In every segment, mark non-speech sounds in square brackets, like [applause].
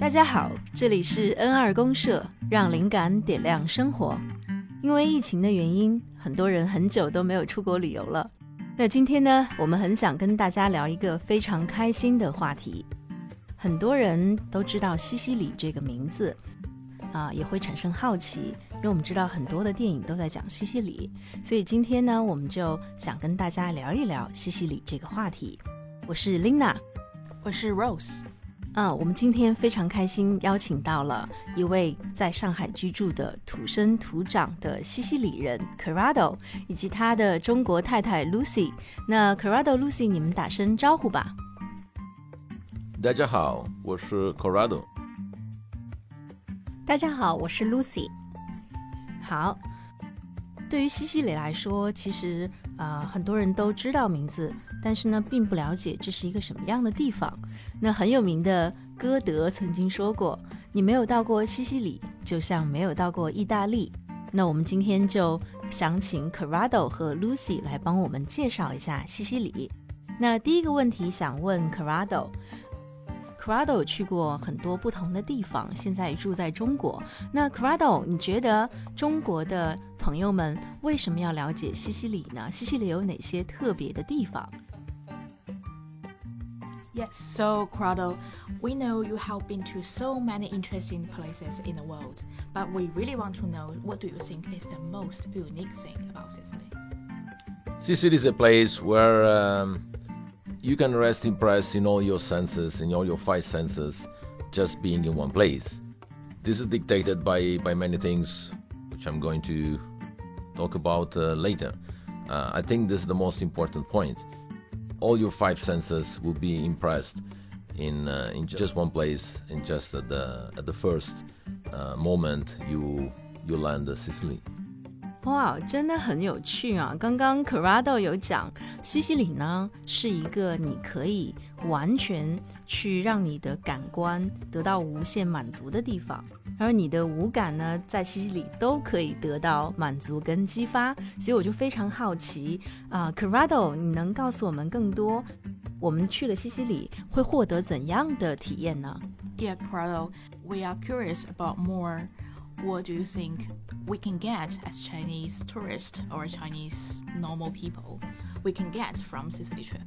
大家好，这里是 N 二公社，让灵感点亮生活。因为疫情的原因，很多人很久都没有出国旅游了。那今天呢，我们很想跟大家聊一个非常开心的话题。很多人都知道西西里这个名字，啊，也会产生好奇，因为我们知道很多的电影都在讲西西里，所以今天呢，我们就想跟大家聊一聊西西里这个话题。我是 Lina，我是 Rose。嗯，我们今天非常开心，邀请到了一位在上海居住的土生土长的西西里人 Carrado，以及他的中国太太 Lucy。那 Carrado、Lucy，你们打声招呼吧。大家好，我是 Carado。大家好，我是 Lucy。好，对于西西里来说，其实啊，很多人都知道名字。但是呢，并不了解这是一个什么样的地方。那很有名的歌德曾经说过：“你没有到过西西里，就像没有到过意大利。”那我们今天就想请 Carrado 和 Lucy 来帮我们介绍一下西西里。那第一个问题想问 Carado。Carado 去过很多不同的地方，现在住在中国。那 Carado，你觉得中国的朋友们为什么要了解西西里呢？西西里有哪些特别的地方？Yes, so Corrado, we know you have been to so many interesting places in the world, but we really want to know what do you think is the most unique thing about Sicily? Sicily is a place where um, you can rest impressed in all your senses, in all your five senses, just being in one place. This is dictated by, by many things, which I'm going to talk about uh, later. Uh, I think this is the most important point all your five senses will be impressed in uh, in just one place in just at the at the first uh, moment you you land Sicily. 哇，真的很有趣啊！刚刚 Corrado 有讲，西西里呢是一个你可以完全去让你的感官得到无限满足的地方，而你的五感呢，在西西里都可以得到满足跟激发。所以我就非常好奇啊，Corrado，你能告诉我们更多？我们去了西西里会获得怎样的体验呢？Yeah, Corrado, we are curious about more. What do you think we can get as Chinese tourists or Chinese normal people we can get from Sicily trip?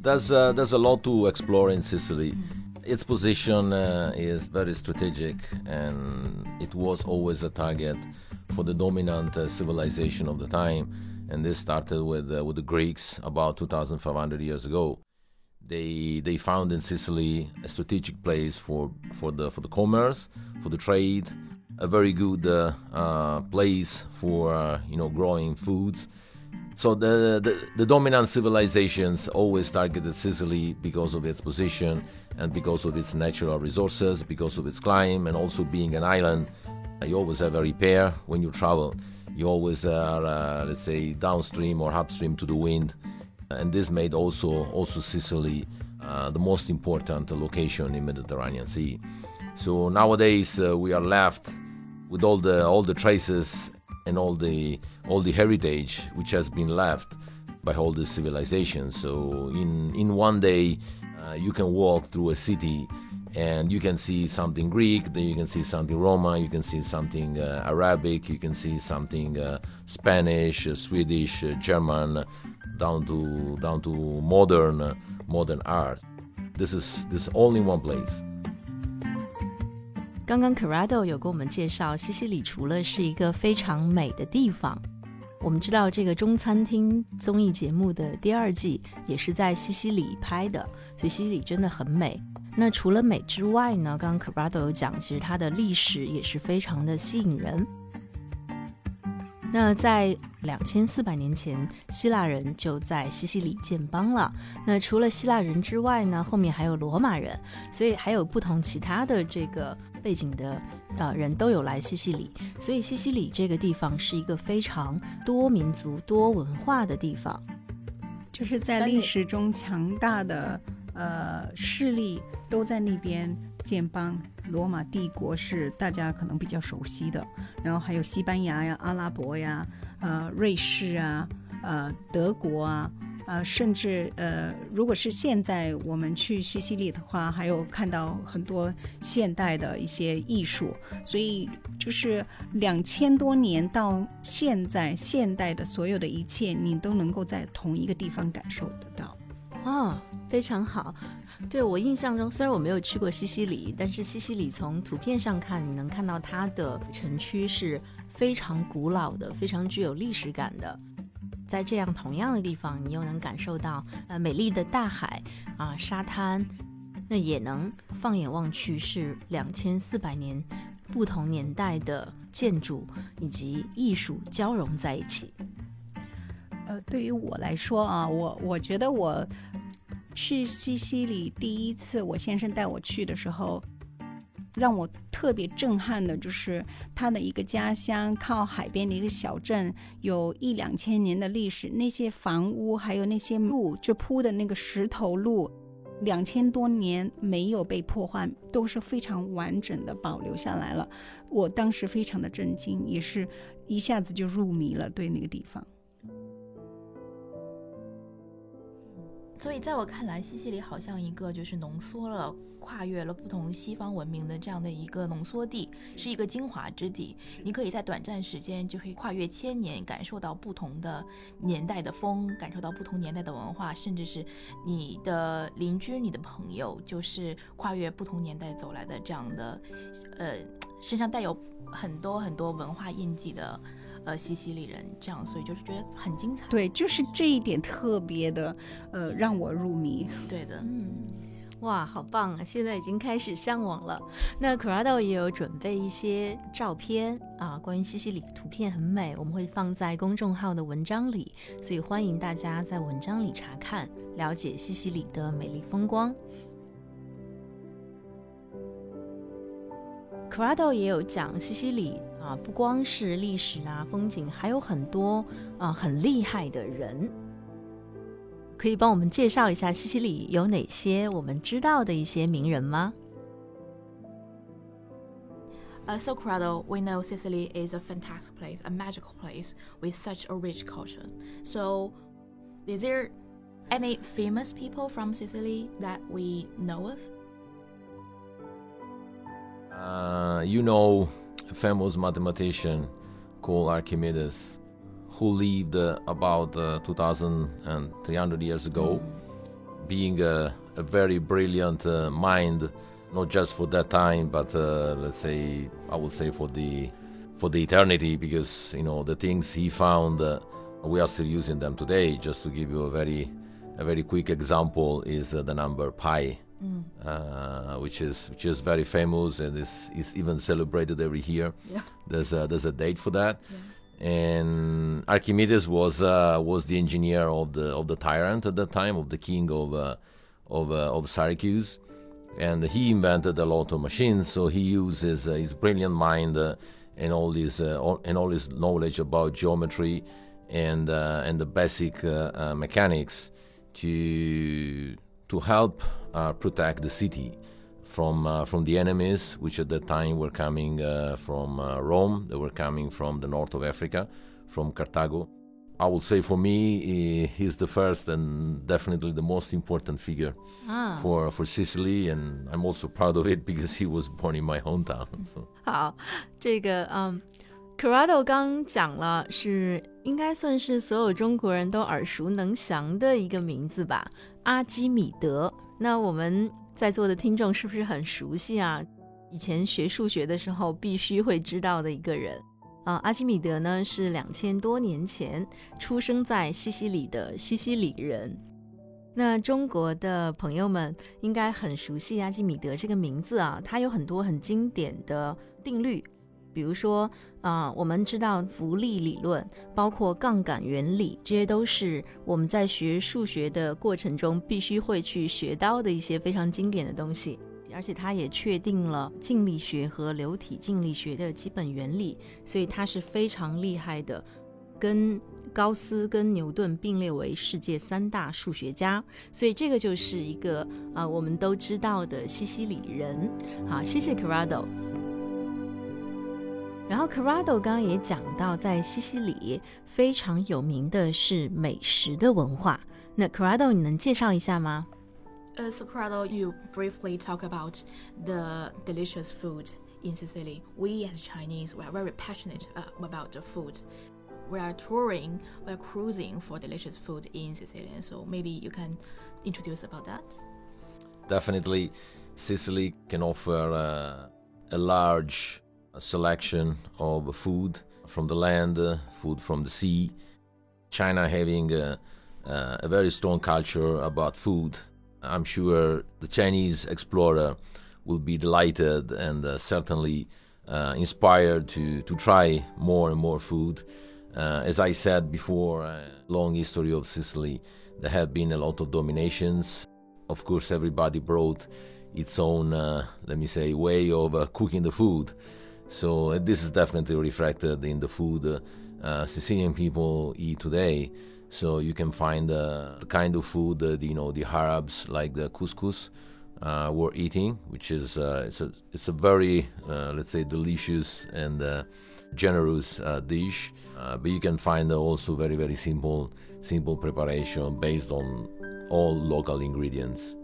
There's uh, there's a lot to explore in Sicily. Mm. Its position uh, is very strategic, and it was always a target for the dominant uh, civilization of the time. And this started with uh, with the Greeks about 2,500 years ago. They they found in Sicily a strategic place for for the for the commerce, for the trade, a very good uh, uh, place for uh, you know growing foods. So the, the, the dominant civilizations always targeted Sicily because of its position and because of its natural resources, because of its climate, and also being an island. You always have a repair when you travel. You always are, uh, let's say, downstream or upstream to the wind and this made also also Sicily uh, the most important location in Mediterranean Sea. So nowadays uh, we are left with all the all the traces and all the all the heritage which has been left by all the civilizations. So in in one day uh, you can walk through a city and you can see something Greek, then you can see something Roman, you can see something uh, Arabic, you can see something uh, Spanish, uh, Swedish, German, down to down to modern modern art. This is this only one place. 刚刚 Carrado 有跟我们介绍，西西里除了是一个非常美的地方，我们知道这个中餐厅综艺节目的第二季也是在西西里拍的，所以西西里真的很美。那除了美之外呢，刚刚 Carado 有讲，其实它的历史也是非常的吸引人。那在两千四百年前，希腊人就在西西里建邦了。那除了希腊人之外呢，后面还有罗马人，所以还有不同其他的这个背景的呃人都有来西西里。所以西西里这个地方是一个非常多民族、多文化的地方，就是在历史中强大的呃势力都在那边。建邦，罗马帝国是大家可能比较熟悉的，然后还有西班牙呀、阿拉伯呀、呃、瑞士啊、呃、德国啊，呃，甚至呃，如果是现在我们去西西里的话，还有看到很多现代的一些艺术，所以就是两千多年到现在，现代的所有的一切，你都能够在同一个地方感受得到。哦，非常好。对我印象中，虽然我没有去过西西里，但是西西里从图片上看，你能看到它的城区是非常古老的，非常具有历史感的。在这样同样的地方，你又能感受到呃美丽的大海啊沙滩，那也能放眼望去是两千四百年不同年代的建筑以及艺术交融在一起。呃，对于我来说啊，我我觉得我去西西里第一次，我先生带我去的时候。让我特别震撼的就是他的一个家乡，靠海边的一个小镇，有一两千年的历史。那些房屋还有那些路，就铺的那个石头路，两千多年没有被破坏，都是非常完整的保留下来了。我当时非常的震惊，也是一下子就入迷了，对那个地方。所以，在我看来，西西里好像一个就是浓缩了、跨越了不同西方文明的这样的一个浓缩地，是一个精华之地。你可以在短暂时间就可以跨越千年，感受到不同的年代的风，感受到不同年代的文化，甚至是你的邻居、你的朋友，就是跨越不同年代走来的这样的，呃，身上带有很多很多文化印记的。呃，西西里人这样，所以就是觉得很精彩。对，就是这一点特别的，呃，让我入迷。对的，嗯，哇，好棒啊！现在已经开始向往了。那 Corrado 也有准备一些照片啊，关于西西里图片很美，我们会放在公众号的文章里，所以欢迎大家在文章里查看，了解西西里的美丽风光。Corrado 也有讲西西里。啊，不光是历史啊，风景，还有很多啊很厉害的人，可以帮我们介绍一下西西里有哪些我们知道的一些名人吗？Uh, so Corrado, we know Sicily is a fantastic place, a magical place with such a rich culture. So, is there any famous people from Sicily that we know of? Uh, you know a famous mathematician called Archimedes, who lived uh, about uh, 2,300 years ago, being a, a very brilliant uh, mind, not just for that time, but uh, let's say I would say for the for the eternity, because you know the things he found, uh, we are still using them today. Just to give you a very a very quick example is uh, the number pi mm. uh, which is which is very famous and is is even celebrated every year. Yeah. There's a, there's a date for that. Yeah. And Archimedes was uh, was the engineer of the of the tyrant at that time of the king of uh, of uh, of Syracuse, and he invented a lot of machines. So he uses uh, his brilliant mind uh, and all his and all his knowledge about geometry and and the basic mechanics to to help protect the city from uh, from the enemies, which at that time were coming uh, from uh, Rome. They were coming from the north of Africa, from Carthago. I would say for me, he's the first and definitely the most important figure ah. for for Sicily, and I'm also proud of it because he was born in my hometown. [laughs] So. [laughs] 好，这个嗯。 Corrado 刚讲了，是应该算是所有中国人都耳熟能详的一个名字吧，阿基米德。那我们在座的听众是不是很熟悉啊？以前学数学的时候必须会知道的一个人啊。阿基米德呢是两千多年前出生在西西里的西西里人。那中国的朋友们应该很熟悉阿基米德这个名字啊，他有很多很经典的定律。比如说，啊，我们知道浮力理论，包括杠杆原理，这些都是我们在学数学的过程中必须会去学到的一些非常经典的东西。而且它也确定了静力学和流体静力学的基本原理，所以它是非常厉害的，跟高斯跟牛顿并列为世界三大数学家。所以这个就是一个啊，我们都知道的西西里人。好，谢谢 Carrado。然后 Corrado 刚刚也讲到，在西西里非常有名的是美食的文化。 那 Corrado，你能介绍一下吗？Uh, so, Corrado, you briefly talk about the delicious food in Sicily. We as Chinese, we are very passionate uh, about the food. We are touring, we are cruising for delicious food in Sicily. So maybe you can introduce about that. Definitely, Sicily can offer uh, a large selection of food from the land, uh, food from the sea. China having a, a very strong culture about food I'm sure the Chinese explorer will be delighted and uh, certainly uh, inspired to, to try more and more food. Uh, as I said before, uh, long history of Sicily, there have been a lot of dominations. Of course, everybody brought its own, uh, let me say, way of uh, cooking the food. So this is definitely reflected in the food Sicilian people eat today. So you can find uh, the kind of food that you know the Arabs like the couscous uh, were eating, which is uh, it's a it's a very uh, let's say delicious and uh, generous uh, dish. but you can find also very very simple simple preparation based on all local ingredients.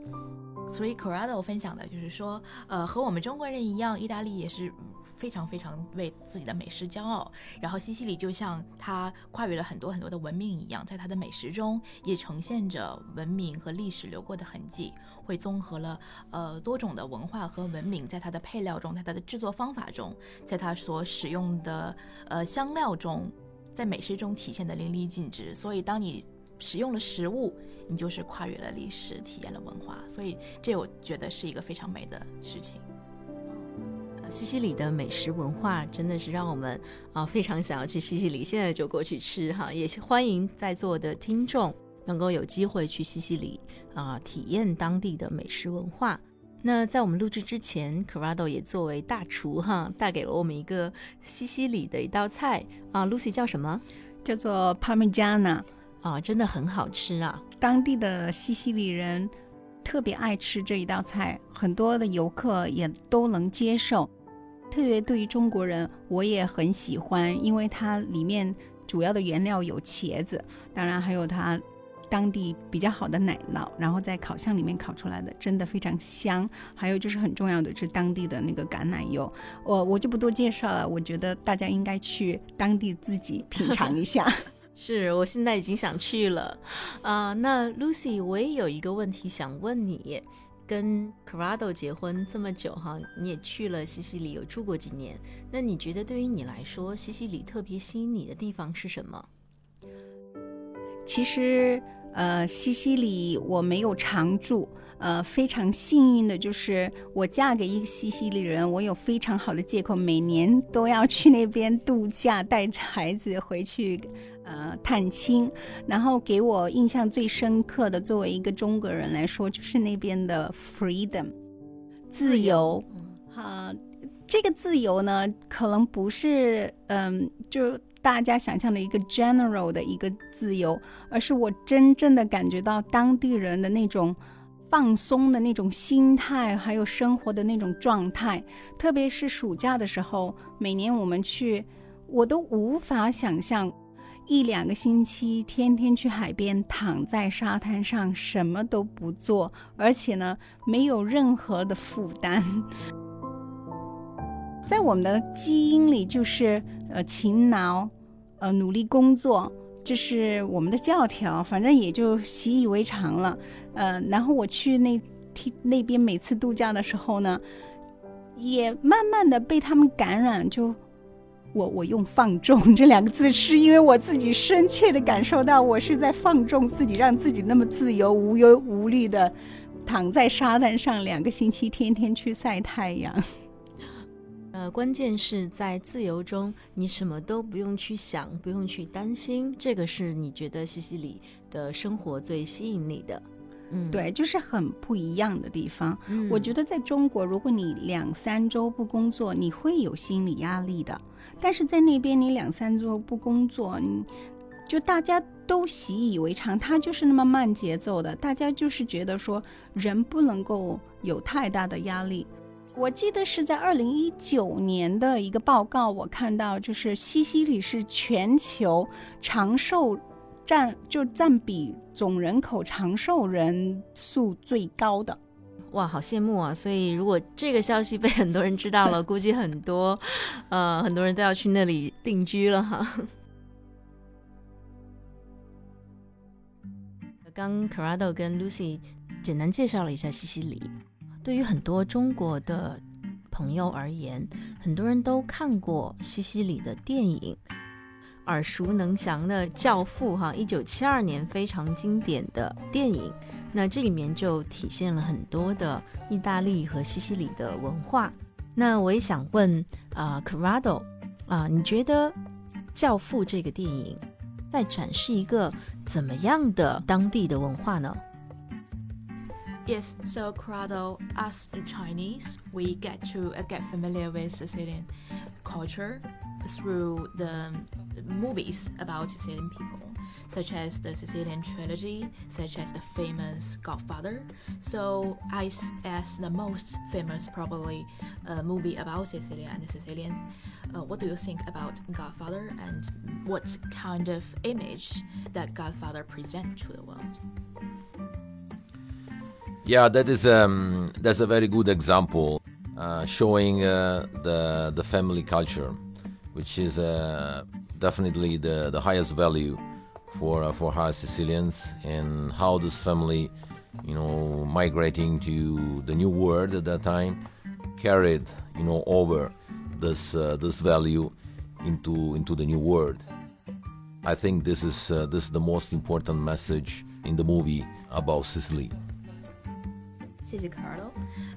所以 Corrado 分享的就是说，呃，和我们中国人一样，意大利也是非常非常为自己的美食骄傲，然后西西里就像它跨越了很多很多的文明一样，在它的美食中也呈现着文明和历史留过的痕迹，会综合了呃多种的文化和文明，在它的配料中，在它的制作方法中，在它所使用的呃香料中，在美食中体现的淋漓尽致。所以当你使用了食物，你就是跨越了历史，体验了文化。所以这我觉得是一个非常美的事情。西西里的美食文化真的是让我们啊非常想要去西西里，现在就过去吃哈！也欢迎在座的听众能够有机会去西西里啊体验当地的美食文化。那在我们录制之前，Corrado 也作为大厨哈带给了我们一个西西里的一道菜啊，Lucy 叫什么？叫做 Parmigiana 啊，真的很好吃啊！当地的西西里人。特别爱吃这一道菜，很多的游客也都能接受。特别对于中国人，我也很喜欢，因为它里面主要的原料有茄子，当然还有它当地比较好的奶酪，然后在烤箱里面烤出来的，真的非常香。还有就是很重要的是当地的那个橄榄油，我我就不多介绍了。我觉得大家应该去当地自己品尝一下。[laughs] 是我现在已经想去了，啊，那 Lucy，我也有一个问题想问你，跟 Corrado 结婚这么久哈，你也去了西西里，有住过几年，那你觉得对于你来说，西西里特别吸引你的地方是什么？其实，呃，西西里我没有常住。呃，非常幸运的就是我嫁给一个西西里人，我有非常好的借口，每年都要去那边度假，带着孩子回去，呃，探亲。然后给我印象最深刻的，作为一个中国人来说，就是那边的 freedom，自由。哈，这个自由呢，可能不是嗯，就大家想象的一个 general 的一个自由，而是我真正的感觉到当地人的那种。放松的那种心态，还有生活的那种状态，特别是暑假的时候，每年我们去，我都无法想象一两个星期天天去海边，躺在沙滩上什么都不做，而且呢，没有任何的负担。[laughs] 在我们的基因里，就是呃勤劳，呃努力工作。这是我们的教条，反正也就习以为常了。呃，然后我去那那边每次度假的时候呢，也慢慢的被他们感染。就我我用“放纵 [laughs] ”这两个字，是因为我自己深切的感受到，我是在放纵自己，让自己那么自由、无忧无虑的躺在沙滩上两个星期，天天去晒太阳。呃，关键是在自由中，你什么都不用去想，不用去担心，这个是你觉得西西里的生活最吸引你的。嗯，对，就是很不一样的地方。我觉得在中国，如果你两三周不工作，你会有心理压力的；但是在那边，你两三周不工作，你就大家都习以为常，他就是那么慢节奏的，大家就是觉得说人不能够有太大的压力。我记得是在二零一九年的一个报告，我看到就是西西里是全球长寿占就占比总人口长寿人数最高的。哇，好羡慕啊！所以如果这个消息被很多人知道了，估计很多呃很多人都要去那里定居了哈。刚 Carado 跟 Lucy 简单介绍了一下西西里。对于很多中国的朋友而言，很多人都看过西西里的电影，耳熟能详的《教父》哈，一九七二年非常经典的电影。那这里面就体现了很多的意大利和西西里的文化。那我也想问啊，Carado 啊，你觉得《教父》这个电影在展示一个？怎么样的当地的文化呢？Yes, so Corrado, us Chinese, we get to uh, get familiar with Sicilian culture through the movies about Sicilian people, such as the Sicilian trilogy, such as the famous Godfather. So, I, as the most famous, probably, uh, movie about Sicily and the Sicilian uh, what do you think about Godfather and what kind of image that Godfather present to the world? Yeah, that is um, that's a very good example uh, showing uh, the the family culture, which is uh, definitely the, the highest value for uh, for us Sicilians, and how this family, you know, migrating to the new world at that time, carried you know over this uh, this value into into the new world. I think this is uh, this is the most important message in the movie about Sicily. 谢谢 Carlo。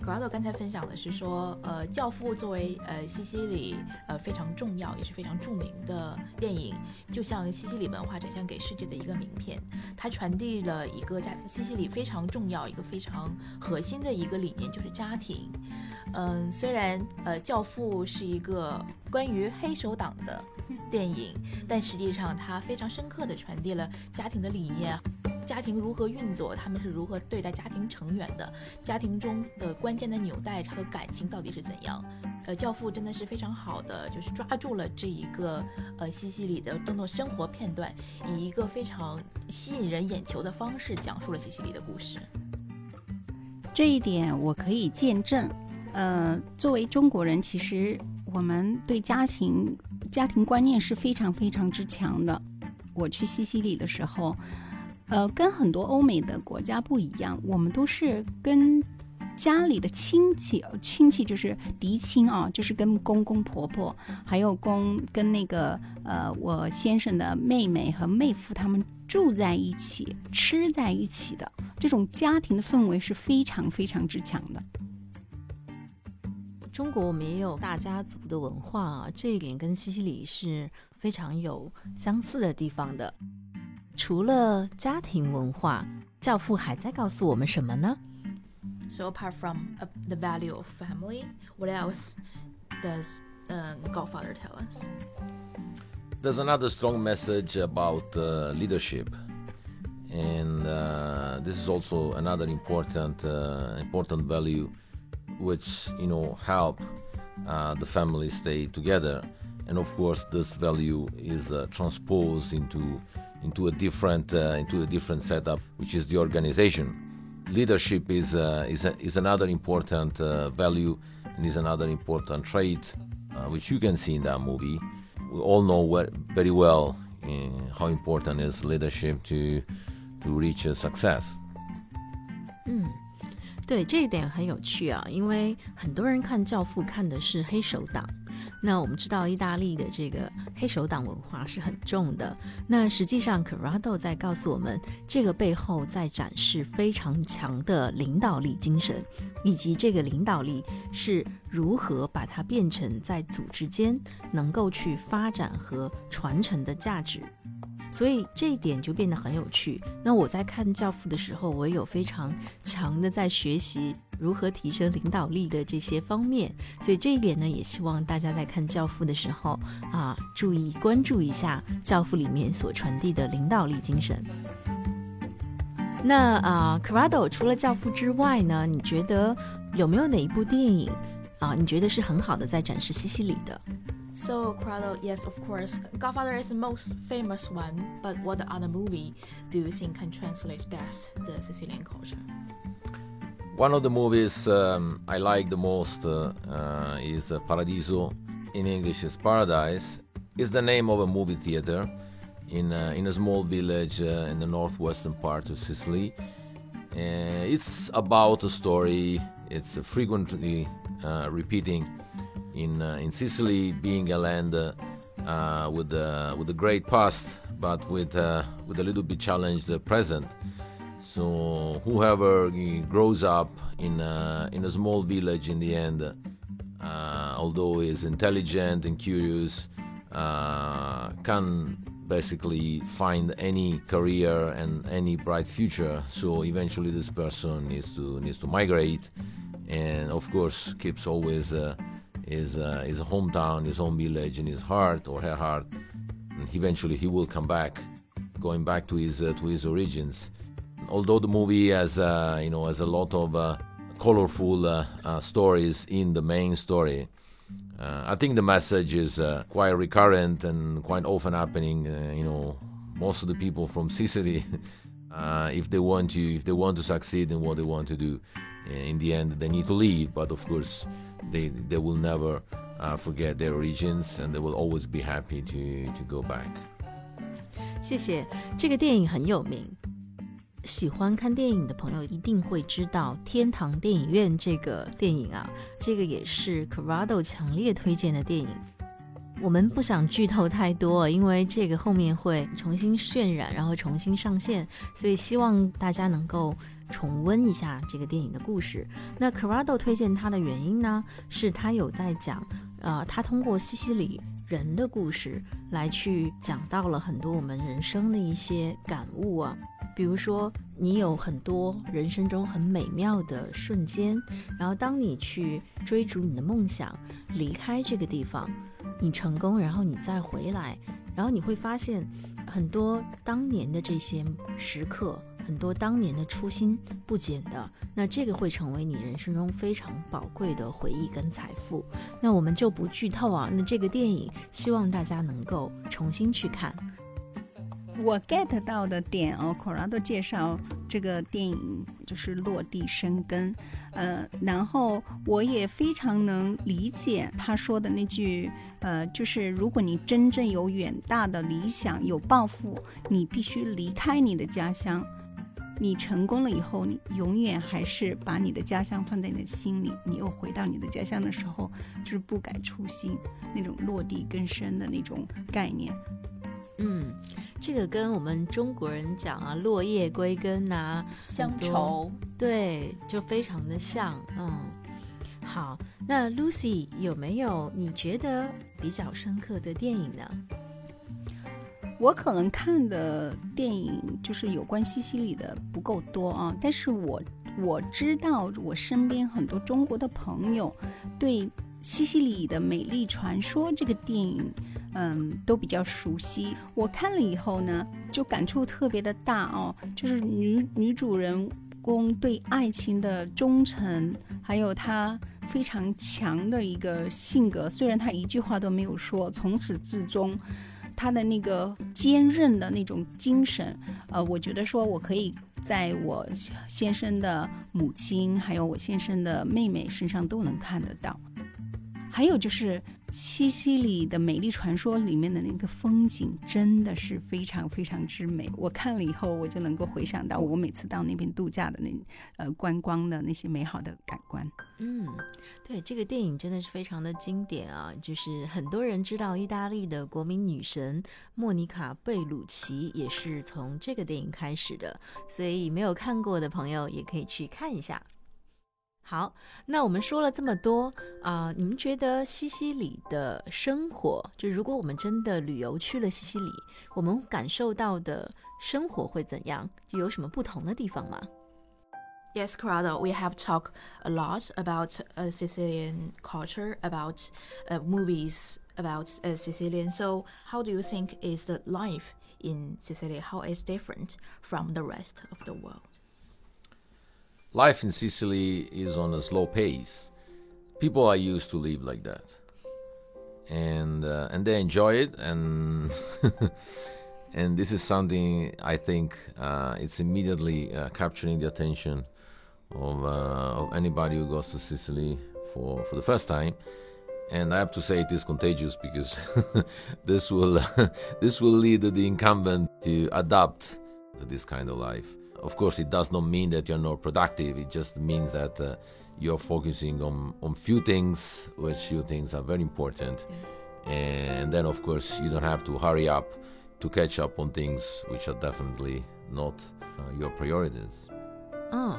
Carlo 刚才分享的是说，呃，《教父》作为呃西西里呃非常重要也是非常著名的电影，就像西西里文化展现给世界的一个名片，它传递了一个在西西里非常重要、一个非常核心的一个理念，就是家庭。嗯，虽然呃，《教父》是一个关于黑手党的电影，但实际上它非常深刻地传递了家庭的理念，家庭如何运作，他们是如何对待家庭成员的，家庭中的关键的纽带和感情到底是怎样。呃，《教父》真的是非常好的，就是抓住了这一个呃西西里的众多生活片段，以一个非常吸引人眼球的方式讲述了西西里的故事。这一点我可以见证。呃，作为中国人，其实我们对家庭家庭观念是非常非常之强的。我去西西里的时候，呃，跟很多欧美的国家不一样，我们都是跟家里的亲戚，亲戚就是嫡亲啊，就是跟公公婆婆，还有公跟那个呃我先生的妹妹和妹夫他们住在一起，吃在一起的这种家庭的氛围是非常非常之强的。中国我们也有大家族的文化啊，这一点跟西西里是非常有相似的地方的。除了家庭文化，教父还在告诉我们什么呢？So apart from the value of family, what else does Godfather tell us? There's another strong message about leadership, and this is also another important important value. which you know help uh, the family stay together. And of course this value is uh, transposed into into a different uh, into a different setup which is the organization. Leadership is uh, is, a, is another important uh, value and is another important trait uh, which you can see in that movie. We all know very well how important is leadership to to reach a success. Mm. 对这一点很有趣啊，因为很多人看《教父》看的是黑手党。那我们知道意大利的这个黑手党文化是很重的。那实际上，Corrado 在告诉我们，这个背后在展示非常强的领导力精神，以及这个领导力是如何把它变成在组织间能够去发展和传承的价值。所以这一点就变得很有趣。那我在看《教父》的时候，我有非常强的在学习如何提升领导力的这些方面。所以这一点呢，也希望大家在看《教父》的时候啊，注意关注一下《教父》里面所传递的领导力精神。那啊，Corrado 除了《教父》之外呢，你觉得有没有哪一部电影啊，你觉得是很好的在展示西西里的？So, Corrado, yes, of course, Godfather is the most famous one, but what other movie do you think can translate best the Sicilian culture? One of the movies um, I like the most uh, uh, is uh, Paradiso. In English, is Paradise. It's the name of a movie theater in uh, in a small village uh, in the northwestern part of Sicily. Uh, it's about a story. It's frequently repeating in uh, in Sicily, being a land uh, uh, with with a great past, but with with a little bit challenged present. So whoever grows up in a, in a small village in the end, uh, although is intelligent and curious, uh, can basically find any career and any bright future. So eventually, this person needs to needs to migrate, and of course, keeps always uh, his uh, his hometown, his home village in his heart or her heart. And eventually, he will come back, going back to his uh, to his origins although the movie has uh, you know has a lot of uh, colorful uh, uh stories in the main story, uh, I think the message is uh, quite recurrent and quite often happening. you know, most of the people from Sicily, [laughs] if they want to if they want to succeed in what they want to do, in the end they need to leave. But of course, they they will never forget their origins and they will always be happy to to go back. 谢谢，这个电影很有名。喜欢看电影的朋友一定会知道《天堂电影院》这个电影啊，这个也是 Corrado 强烈推荐的电影。 我们不想剧透太多，因为这个后面会重新渲染，然后重新上线，所以希望大家能够重温一下这个电影的故事。那 Corrado 推荐它的原因呢，是他有在讲，呃，他通过西西里人的故事来去讲到了很多我们人生的一些感悟啊。比如说，你有很多人生中很美妙的瞬间，然后当你去追逐你的梦想，离开这个地方，你成功，然后你再回来，然后你会发现很多当年的这些时刻，很多当年的初心不减的，那这个会成为你人生中非常宝贵的回忆跟财富。那我们就不剧透啊，那这个电影希望大家能够重新去看。我 get 到的点哦，Corrado 介绍这个电影就是落地生根，呃，然后我也非常能理解他说的那句，呃，就是如果你真正有远大的理想、有抱负，你必须离开你的家乡。你成功了以后，你永远还是把你的家乡放在你的心里。你又回到你的家乡的时候，就是不改初心，那种落地根深的那种概念。嗯，这个跟我们中国人讲啊，落叶归根呐，乡愁，对，就非常的像。嗯，好，那 Lucy 有没有你觉得比较深刻的电影呢？我可能看的电影就是有关西西里的不够多啊，但是我我知道我身边很多中国的朋友对西西里的美丽传说这个电影。嗯，都比较熟悉。我看了以后呢，就感触特别的大哦。就是女女主人公对爱情的忠诚，还有她非常强的一个性格。虽然她一句话都没有说，从始至终，她的那个坚韧的那种精神，呃，我觉得说我可以在我先生的母亲，还有我先生的妹妹身上都能看得到。还有就是西西里的美丽传说里面的那个风景真的是非常非常之美。我看了以后，我就能够回想到我每次到那边度假的那呃观光的那些美好的感官。嗯，对，这个电影真的是非常的经典啊！就是很多人知道意大利的国民女神莫妮卡贝鲁奇也是从这个电影开始的，所以没有看过的朋友也可以去看一下。好，那我们说了这么多啊，你们觉得西西里的生活，就如果我们真的旅游去了西西里，我们感受到的生活会怎样？就有什么不同的地方吗？Yes, Corrado, we have talked a lot about uh, Sicilian culture, about uh, movies, about uh, Sicilian. So, how do you think is the life in Sicily? How is different from the rest of the world? Life in Sicily is on a slow pace. People are used to live like that. and uh, and they enjoy it and [laughs] and this is something I think uh, it's immediately uh, capturing the attention of, uh, of anybody who goes to Sicily for, for the first time. And I have to say it is contagious because [laughs] this will [laughs] this will lead the incumbent to adapt to this kind of life. Of course, it does not mean that you're not productive. It just means that uh, you're focusing on on few things, which few things are very important. And then, of course, you don't have to hurry up to catch up on things which are definitely not uh, your priorities. 嗯，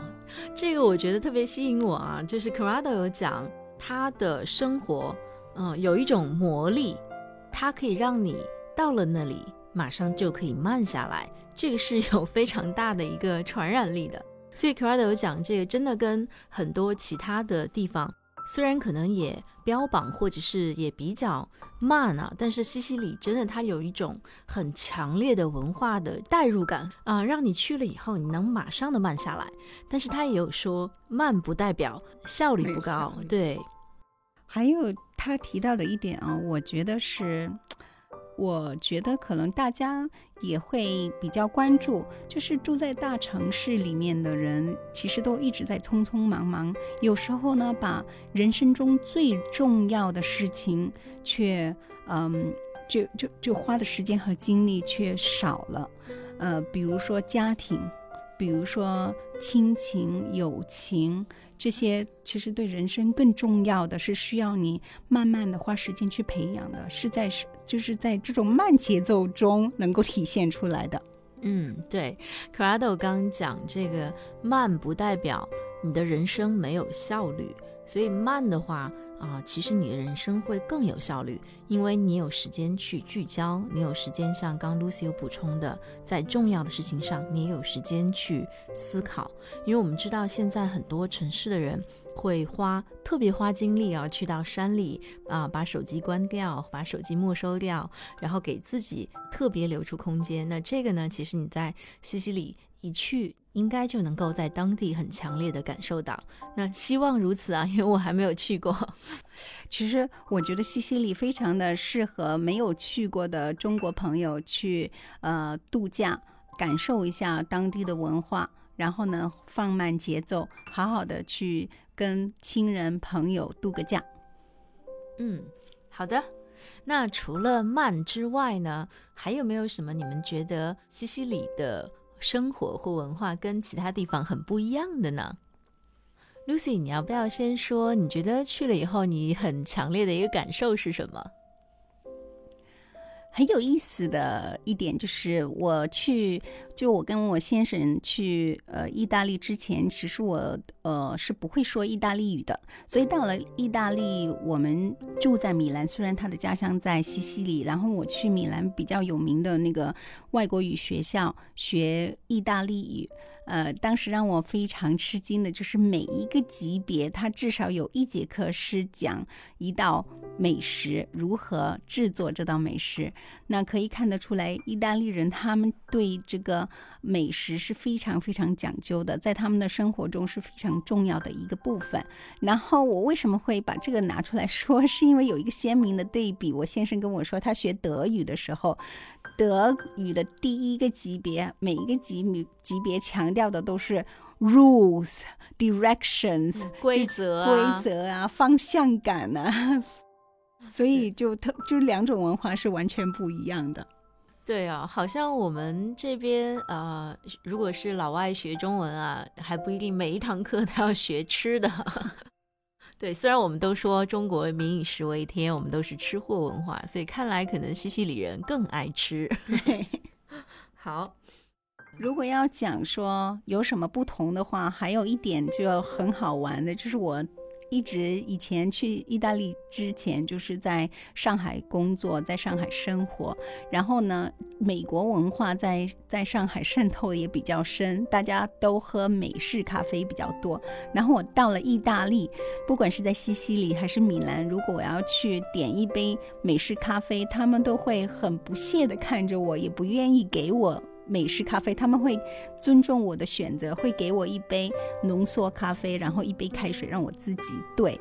这个我觉得特别吸引我啊，就是 Corrado 有讲他的生活，嗯，有一种魔力，它可以让你到了那里马上就可以慢下来， 这个是有 [laughs] 非常大的一个传染力的。所以 Corrado 有讲这个，真的跟很多其他的地方。虽然可能也标榜或者是也比较慢啊，但是西西里真的它有一种很强烈的文化的代入感啊，让你去了以后你能马上的慢下来。但是他也有说慢不代表效率不高，对。还有他提到的一点啊，我觉得是。我觉得可能大家也会比较关注，就是住在大城市里面的人，其实都一直在匆匆忙忙，有时候呢，把人生中最重要的事情却，嗯，就就就花的时间和精力却少了，呃，比如说家庭，比如说亲情、友情。这些其实对人生更重要的是需要你慢慢的花时间去培养的，是在是就是在这种慢节奏中能够体现出来的。嗯，对，Crado 刚讲这个慢不代表你的人生没有效率，所以慢的话。啊，其实你的人生会更有效率，因为你有时间去聚焦，你有时间像刚 Lucy 有补充的，在重要的事情上，你也有时间去思考。因为我们知道现在很多城市的人会花特别花精力啊，去到山里啊，把手机关掉，把手机没收掉，然后给自己特别留出空间。那这个呢，其实你在西西里一去。应该就能够在当地很强烈的感受到。那希望如此啊，因为我还没有去过。[laughs] 其实我觉得西西里非常的适合没有去过的中国朋友去呃度假，感受一下当地的文化，然后呢放慢节奏，好好的去跟亲人朋友度个假。嗯，好的。那除了慢之外呢，还有没有什么你们觉得西西里的？生活或文化跟其他地方很不一样的呢，Lucy，你要不要先说？你觉得去了以后，你很强烈的一个感受是什么？很有意思的一点就是，我去，就我跟我先生去呃意大利之前，其实我呃是不会说意大利语的，所以到了意大利，我们住在米兰，虽然他的家乡在西西里，然后我去米兰比较有名的那个外国语学校学意大利语。呃，当时让我非常吃惊的就是每一个级别，它至少有一节课是讲一道美食如何制作这道美食。那可以看得出来，意大利人他们对这个美食是非常非常讲究的，在他们的生活中是非常重要的一个部分。然后我为什么会把这个拿出来说，是因为有一个鲜明的对比。我先生跟我说，他学德语的时候。德语的第一个级别，每一个级别级别强调的都是 rules、directions 规则、规则啊，方向感啊，所以就特就是两种文化是完全不一样的。对啊，好像我们这边呃，如果是老外学中文啊，还不一定每一堂课都要学吃的。[laughs] 对，虽然我们都说中国民以食为天，我们都是吃货文化，所以看来可能西西里人更爱吃。对，[laughs] 好，如果要讲说有什么不同的话，还有一点就很好玩的，就是我。一直以前去意大利之前，就是在上海工作，在上海生活。然后呢，美国文化在在上海渗透也比较深，大家都喝美式咖啡比较多。然后我到了意大利，不管是在西西里还是米兰，如果我要去点一杯美式咖啡，他们都会很不屑的看着我，也不愿意给我。美式咖啡，他们会尊重我的选择，会给我一杯浓缩咖啡，然后一杯开水让我自己兑。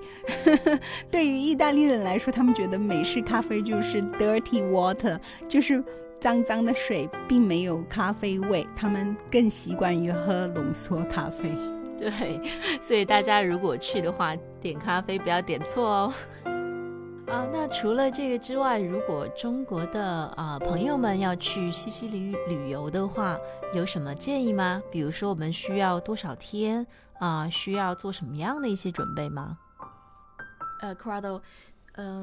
[laughs] 对于意大利人来说，他们觉得美式咖啡就是 dirty water，就是脏脏的水，并没有咖啡味，他们更习惯于喝浓缩咖啡。对，[laughs] 所以大家如果去的话，点咖啡不要点错哦。啊，那除了这个之外，如果中国的啊朋友们要去西西里旅游的话，有什么建议吗？比如说我们需要多少天啊？需要做什么样的一些准备吗？呃，Corrado，嗯，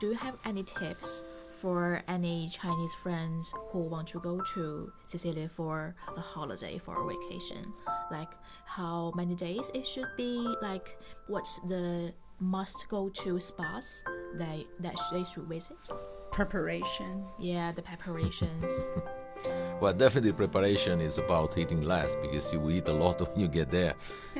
Do you have any tips for any Chinese friends who want to go to Sicily for a holiday for a vacation? Like how many days it should be? Like what's the must go to spas they that they should visit? Preparation. Yeah, the preparations. [laughs] Well, definitely preparation is about eating less because you will eat a lot [laughs] when you get there,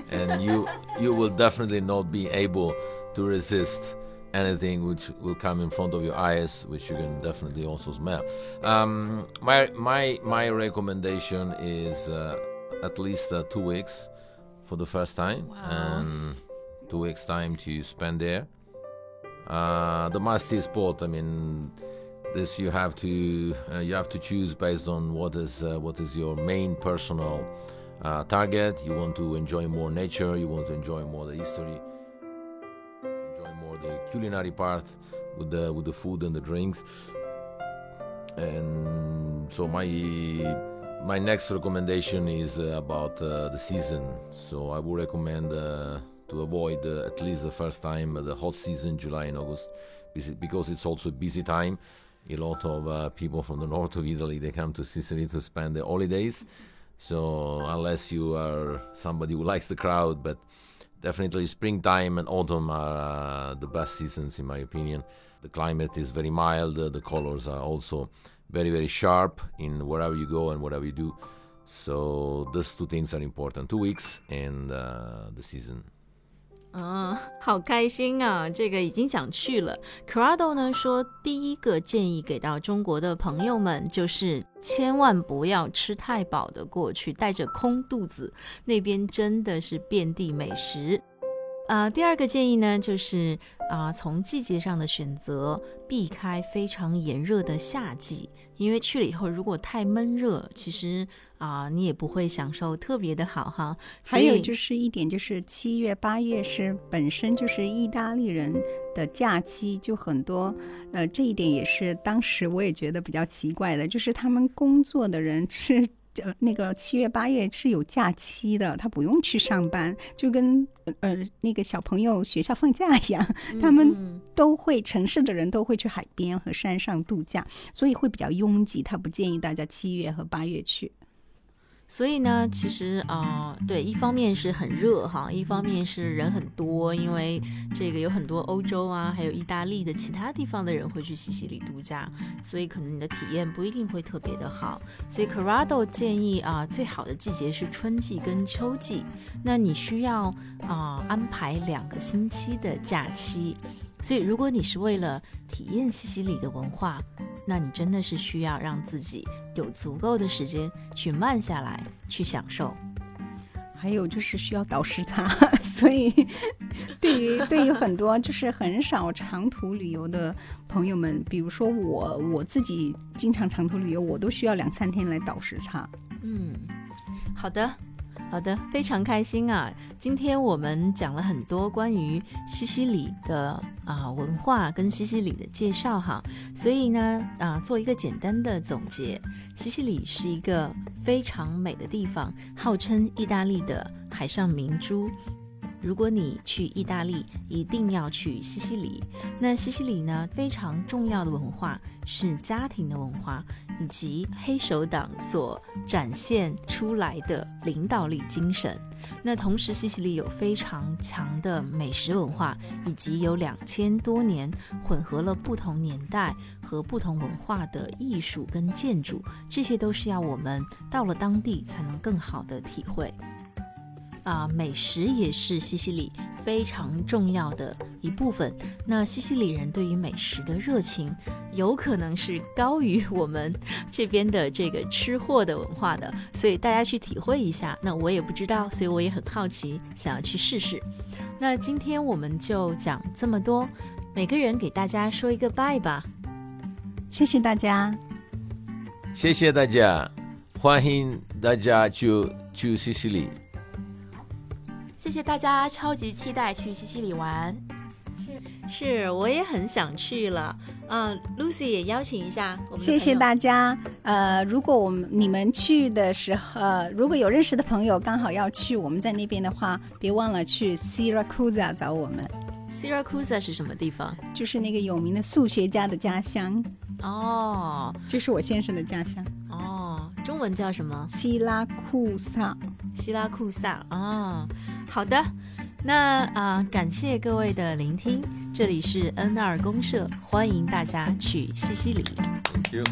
and you [laughs] you will definitely not be able to resist anything which will come in front of your eyes, which you can definitely also smell. Um, my my my recommendation is uh, at least uh, two weeks for the first time, Wow. and two weeks time to spend there. Uh, the must sport. I mean, this you have to uh, you have to choose based on what is uh, what is your main personal uh, target. You want to enjoy more nature. You want to enjoy more the history. Enjoy more the culinary part with the with the food and the drinks. And so my my next recommendation is uh, about uh, the season. So I would recommend to avoid uh, at least the first time the hot season, July and August, because it's also a busy time. A lot of uh, people from the north of Italy they come to Sicily to spend their holidays. So unless you are somebody who likes the crowd, but definitely springtime and autumn are uh, the best seasons in my opinion. The climate is very mild. The colors are also very very sharp in wherever you go and whatever you do. So those two things are important: two weeks and uh, the season. 啊，好开心啊！这个已经想去了。c r a d o 呢说，第一个建议给到中国的朋友们就是，千万不要吃太饱的过去，带着空肚子，那边真的是遍地美食。啊、第二个建议呢，就是啊、从季节上的选择，避开非常炎热的夏季，因为去了以后，如果太闷热，其实啊、你也不会享受特别的好哈。还有就是一点，就是七月、八月是本身就是意大利人的假期，就很多，呃，这一点也是当时我也觉得比较奇怪的，就是他们工作的人是。呃，那个七月八月是有假期的，他不用去上班，就跟呃那个小朋友学校放假一样，他们嗯都会城市的人都会去海边和山上度假，所以会比较拥挤。他不建议大家七月和八月去。所以呢，其实啊、对，一方面是很热哈，一方面是人很多，因为这个有很多欧洲啊，还有意大利的其他地方的人会去西西里度假，所以可能你的体验不一定会特别的好。所以 Corrado 建议啊、最好的季节是春季跟秋季，那你需要啊、安排两个星期的假期。所以，如果你是为了体验西西里的文化，那你真的是需要让自己有足够的时间去慢下来，去享受。还有就是需要倒时差，[laughs] 所以对于对于很多就是很少长途旅游的朋友们，比如说我我自己经常长途旅游，我都需要两三天来倒时差。嗯，好的，好的，非常开心啊！今天我们讲了很多关于西西里的啊、文化跟西西里的介绍哈，所以呢啊、做一个简单的总结，西西里是一个非常美的地方，号称意大利的海上明珠。如果你去意大利，一定要去西西里。那西西里呢，非常重要的文化是家庭的文化，以及黑手党所展现出来的领导力精神。那同时，西西里有非常强的美食文化，以及有两千多年混合了不同年代和不同文化的艺术跟建筑，这些都是要我们到了当地才能更好的体会。啊，美食也是西西里非常重要的一部分。那西西里人对于美食的热情，有可能是高于我们这边的这个吃货的文化的，所以大家去体会一下。那我也不知道，所以我也很好奇，想要去试试。那今天我们就讲这么多，每个人给大家说一个拜吧。谢谢大家，谢谢大家，欢迎大家去去西西里。谢谢大家，超级期待去西西里玩。是，我也很想去了。嗯，Lucy 也邀请一下我们。谢谢大家。呃，如果我们你们去的时候，呃，如果有认识的朋友刚好要去，我们在那边的话，别忘了去 Siracusa 找我们。Siracusa 是什么地方？就是那个有名的数学家的家乡。哦，这是我先生的家乡。哦，中文叫什么？希拉库萨。希拉库萨。啊，好的。那啊，感谢各位的聆听，这里是 N 二公社，欢迎大家去西西里。Thank you.